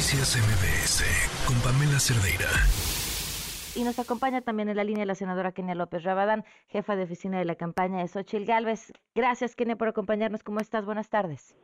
Noticias MBS con Pamela Cerdeira. Y nos acompaña también en la línea la senadora Kenia López Rabadán, jefa de oficina de la campaña de Xochil Gálvez. Gracias, Kenia, por acompañarnos. ¿Cómo estás? Buenas tardes.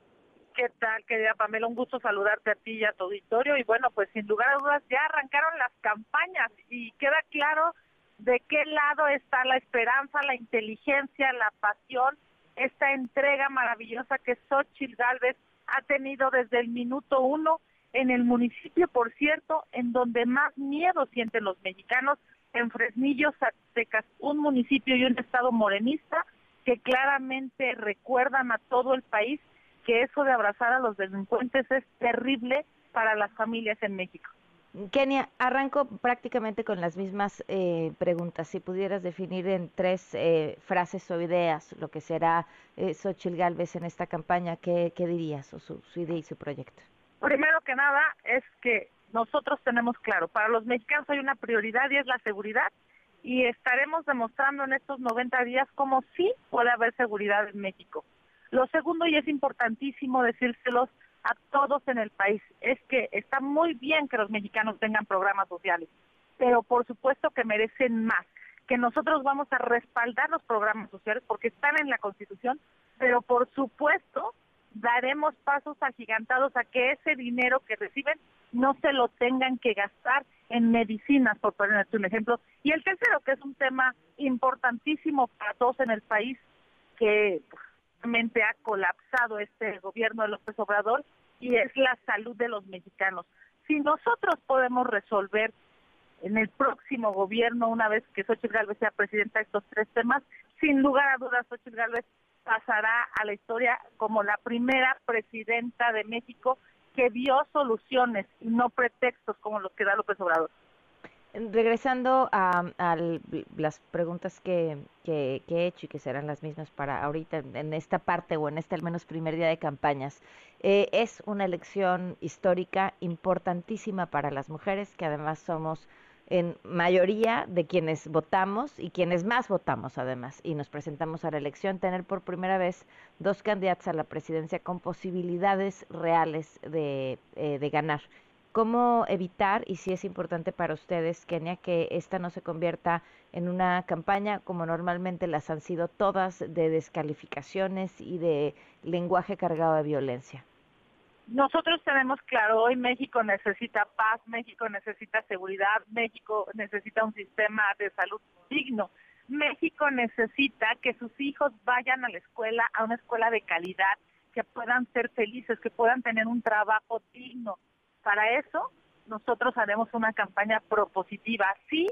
¿Qué tal, querida Pamela? Un gusto saludarte a ti y a tu auditorio. Y bueno, pues sin lugar a dudas ya arrancaron las campañas y queda claro de qué lado está la esperanza, la inteligencia, la pasión, esta entrega maravillosa que Xochitl Galvez ha tenido desde el minuto uno en el municipio, por cierto, en donde más miedo sienten los mexicanos, en Fresnillo, Zacatecas, un municipio y un estado morenista que claramente recuerdan a todo el país que eso de abrazar a los delincuentes es terrible para las familias en México. Kenia, arranco prácticamente con las mismas eh, preguntas. Si pudieras definir en tres eh, frases o ideas lo que será eh, Xochitl Galvez en esta campaña, ¿qué, dirías o su, su, idea y su proyecto? Primero que nada es que nosotros tenemos claro, para los mexicanos hay una prioridad y es la seguridad y estaremos demostrando en estos 90 días cómo sí puede haber seguridad en México. Lo segundo, y es importantísimo decírselos, a todos en el país. Es que está muy bien que los mexicanos tengan programas sociales, pero por supuesto que merecen más, que nosotros vamos a respaldar los programas sociales porque están en la Constitución, pero por supuesto daremos pasos agigantados a que ese dinero que reciben no se lo tengan que gastar en medicinas, por ponerte un ejemplo. Y el tercero, que es un tema importantísimo para todos en el país, que realmente ha colapsado este gobierno de López Obrador, y es la salud de los mexicanos. Si nosotros podemos resolver en el próximo gobierno, una vez que Xochitl Gálvez sea presidenta de estos tres temas, sin lugar a dudas Xochitl Gálvez pasará a la historia como la primera presidenta de México que dio soluciones y no pretextos como los que da López Obrador. Regresando a, las preguntas que, he hecho y que serán las mismas para ahorita, en esta parte o en este al menos primer día de campañas, eh, es una elección histórica importantísima para las mujeres, que además somos en mayoría de quienes votamos y quienes más votamos además y nos presentamos a la elección, tener por primera vez dos candidatos a la presidencia con posibilidades reales de, eh, de ganar. ¿Cómo evitar, y si es importante para ustedes, Kenia, que esta no se convierta en una campaña como normalmente las han sido todas de descalificaciones y de lenguaje cargado de violencia? Nosotros tenemos claro, hoy México necesita paz, México necesita seguridad, México necesita un sistema de salud digno. México necesita que sus hijos vayan a la escuela, a una escuela de calidad, que puedan ser felices, que puedan tener un trabajo digno, para eso, nosotros haremos una campaña propositiva, sí,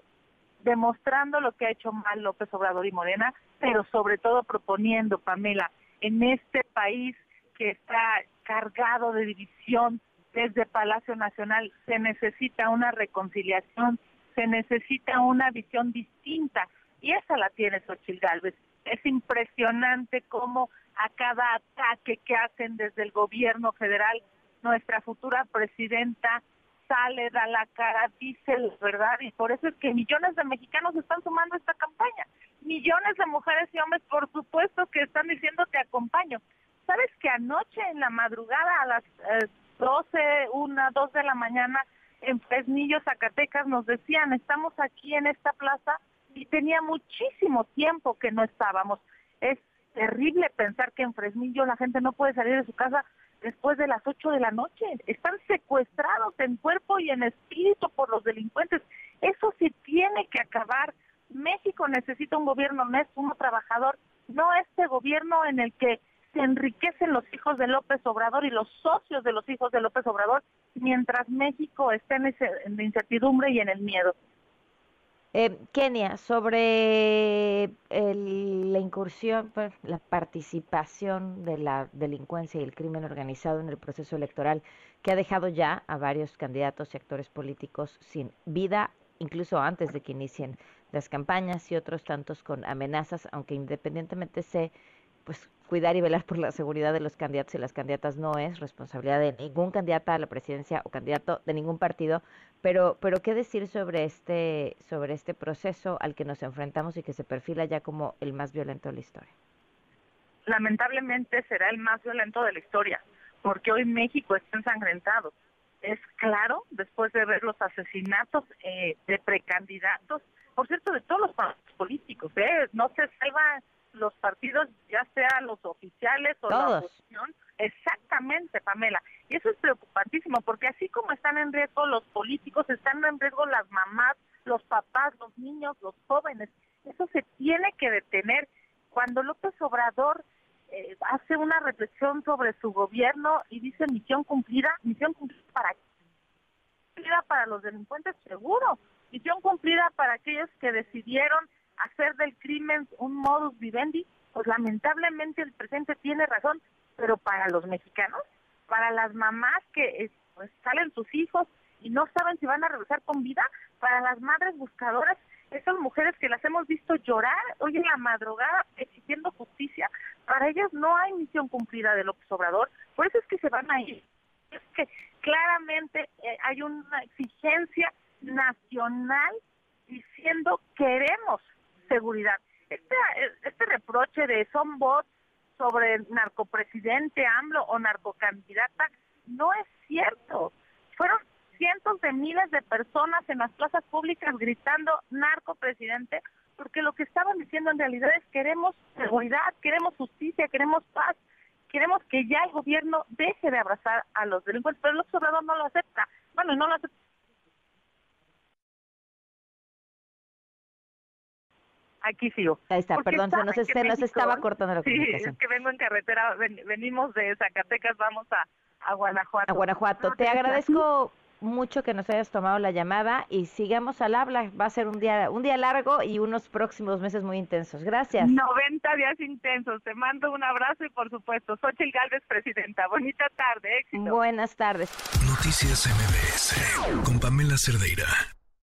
demostrando lo que ha hecho mal López Obrador y Morena, pero sobre todo proponiendo, Pamela, en este país que está cargado de división desde Palacio Nacional, se necesita una reconciliación, se necesita una visión distinta, y esa la tiene Xochitl Gálvez. Es impresionante cómo a cada ataque que hacen desde el gobierno federal nuestra futura presidenta sale, da la cara, dice la verdad y por eso es que millones de mexicanos están sumando a esta campaña. Millones de mujeres y hombres, por supuesto, que están diciendo te acompaño. ¿Sabes que anoche en la madrugada a las eh, 12, 1, 2 de la mañana en Fresnillo, Zacatecas, nos decían, estamos aquí en esta plaza y tenía muchísimo tiempo que no estábamos. Es terrible pensar que en Fresnillo la gente no puede salir de su casa después de las 8 de la noche. Están secuestrados en cuerpo y en espíritu por los delincuentes. Eso sí tiene que acabar. México necesita un gobierno honesto, un trabajador, no este gobierno en el que se enriquecen los hijos de López Obrador y los socios de los hijos de López Obrador, mientras México esté en, en la incertidumbre y en el miedo. Eh, Kenia, sobre la incursión, pues, la participación de la delincuencia y el crimen organizado en el proceso electoral, que ha dejado ya a varios candidatos y actores políticos sin vida, incluso antes de que inicien las campañas y otros tantos con amenazas, aunque independientemente se pues cuidar y velar por la seguridad de los candidatos y las candidatas no es responsabilidad de ningún candidato a la presidencia o candidato de ningún partido, pero pero qué decir sobre este sobre este proceso al que nos enfrentamos y que se perfila ya como el más violento de la historia. Lamentablemente será el más violento de la historia, porque hoy México está ensangrentado. es claro después de ver los asesinatos eh, de precandidatos, por cierto, de todos los partidos políticos, ¿eh? no se salvan los partidos, ya sea los oficiales o la oposición. Exactamente, Pamela. Y eso es preocupantísimo, porque así como están en riesgo los políticos, están en riesgo las mamás, los papás, los niños, los jóvenes. Eso se tiene que detener. Cuando López Obrador eh, hace una reflexión sobre su gobierno y dice misión cumplida, misión cumplida para cumplida para los delincuentes seguro, misión cumplida para aquellos que decidieron hacer del crimen un modus vivendi, pues lamentablemente el presidente tiene razón, pero para los mexicanos, para las mamás que eh, pues, salen sus hijos y no saben si van a regresar con vida, para las madres buscadoras, esas mujeres que las hemos visto llorar hoy en la madrugada exigiendo justicia, para ellas no hay misión cumplida de López Obrador, por eso es que se van a ir. Es que claramente eh, hay una exigencia nacional diciendo queremos seguridad. Este, este reproche de son bots sobre el narcopresidente AMLO o narcocandidata no es cierto. Fueron cientos de miles de personas en las plazas públicas gritando narcopresidente porque lo que estaban diciendo en realidad es queremos seguridad, queremos justicia, queremos paz, queremos que ya el gobierno deje de abrazar a los delincuentes, pero el observador no lo acepta. Bueno, no lo acepta aquí sigo. Ahí está, perdón, se nos, se nos estaba cortando la comunicación. Sí, es que vengo en carretera, venimos de Zacatecas, vamos a, a Guanajuato. A Guanajuato. Te agradezco mucho que nos hayas tomado la llamada y sigamos al habla. Va a ser un día un día largo y unos próximos meses muy intensos. Gracias. 90 días intensos. Te mando un abrazo y por supuesto, Xochitl Galvez, presidenta. Bonita tarde, éxito. Buenas tardes. Noticias MBS con Pamela Cerdeira.